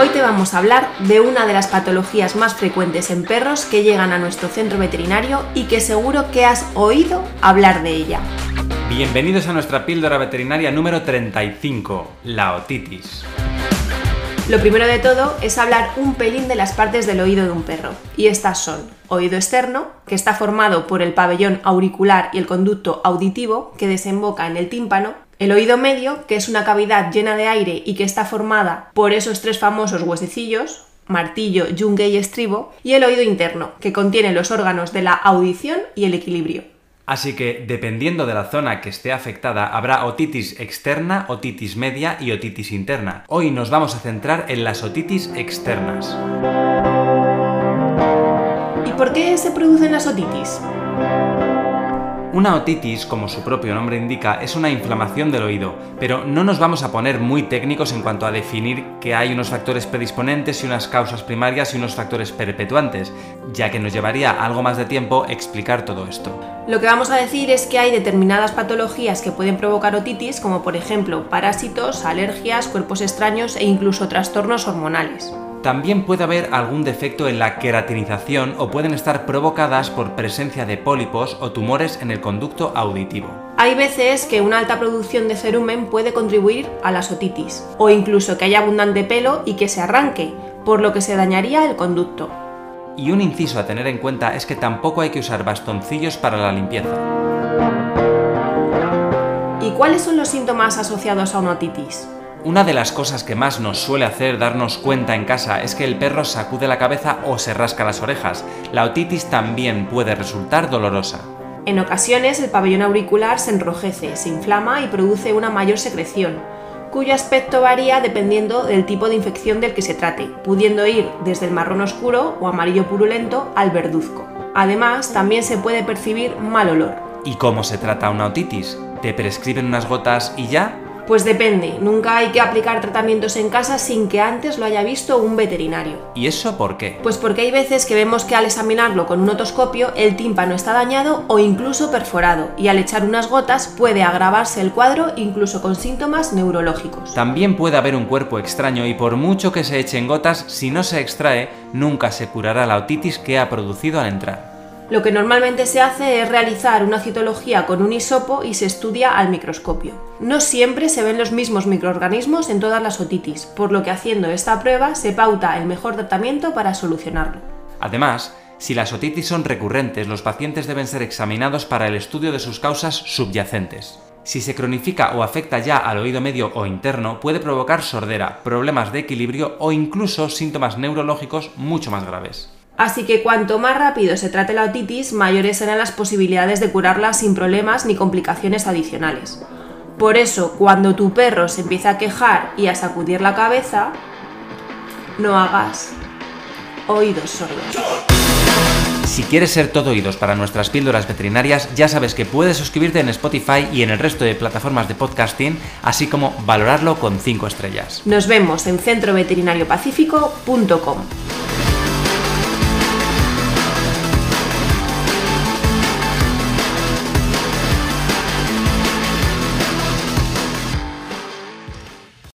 Hoy te vamos a hablar de una de las patologías más frecuentes en perros que llegan a nuestro centro veterinario y que seguro que has oído hablar de ella. Bienvenidos a nuestra píldora veterinaria número 35, la otitis. Lo primero de todo es hablar un pelín de las partes del oído de un perro, y estas son oído externo, que está formado por el pabellón auricular y el conducto auditivo que desemboca en el tímpano, el oído medio, que es una cavidad llena de aire y que está formada por esos tres famosos huesecillos, martillo, yunque y estribo, y el oído interno, que contiene los órganos de la audición y el equilibrio. Así que, dependiendo de la zona que esté afectada, habrá otitis externa, otitis media y otitis interna. Hoy nos vamos a centrar en las otitis externas. ¿Y por qué se producen las otitis? Una otitis, como su propio nombre indica, es una inflamación del oído, pero no nos vamos a poner muy técnicos en cuanto a definir que hay unos factores predisponentes y unas causas primarias y unos factores perpetuantes, ya que nos llevaría algo más de tiempo explicar todo esto. Lo que vamos a decir es que hay determinadas patologías que pueden provocar otitis, como por ejemplo parásitos, alergias, cuerpos extraños e incluso trastornos hormonales. También puede haber algún defecto en la queratinización o pueden estar provocadas por presencia de pólipos o tumores en el conducto auditivo. Hay veces que una alta producción de cerumen puede contribuir a la otitis, o incluso que haya abundante pelo y que se arranque, por lo que se dañaría el conducto. Y un inciso a tener en cuenta es que tampoco hay que usar bastoncillos para la limpieza. ¿Y cuáles son los síntomas asociados a una otitis? Una de las cosas que más nos suele hacer darnos cuenta en casa es que el perro sacude la cabeza o se rasca las orejas. La otitis también puede resultar dolorosa. En ocasiones el pabellón auricular se enrojece, se inflama y produce una mayor secreción, cuyo aspecto varía dependiendo del tipo de infección del que se trate, pudiendo ir desde el marrón oscuro o amarillo purulento al verduzco. Además, también se puede percibir mal olor. ¿Y cómo se trata una otitis? ¿Te prescriben unas gotas y ya? Pues depende, nunca hay que aplicar tratamientos en casa sin que antes lo haya visto un veterinario. ¿Y eso por qué? Pues porque hay veces que vemos que al examinarlo con un otoscopio el tímpano está dañado o incluso perforado y al echar unas gotas puede agravarse el cuadro incluso con síntomas neurológicos. También puede haber un cuerpo extraño y por mucho que se echen gotas, si no se extrae, nunca se curará la otitis que ha producido al entrar. Lo que normalmente se hace es realizar una citología con un hisopo y se estudia al microscopio. No siempre se ven los mismos microorganismos en todas las otitis, por lo que haciendo esta prueba se pauta el mejor tratamiento para solucionarlo. Además, si las otitis son recurrentes, los pacientes deben ser examinados para el estudio de sus causas subyacentes. Si se cronifica o afecta ya al oído medio o interno, puede provocar sordera, problemas de equilibrio o incluso síntomas neurológicos mucho más graves. Así que cuanto más rápido se trate la otitis, mayores serán las posibilidades de curarla sin problemas ni complicaciones adicionales. Por eso, cuando tu perro se empieza a quejar y a sacudir la cabeza, no hagas oídos sordos. Si quieres ser todo oídos para nuestras píldoras veterinarias, ya sabes que puedes suscribirte en Spotify y en el resto de plataformas de podcasting, así como valorarlo con 5 estrellas. Nos vemos en centroveterinariopacífico.com.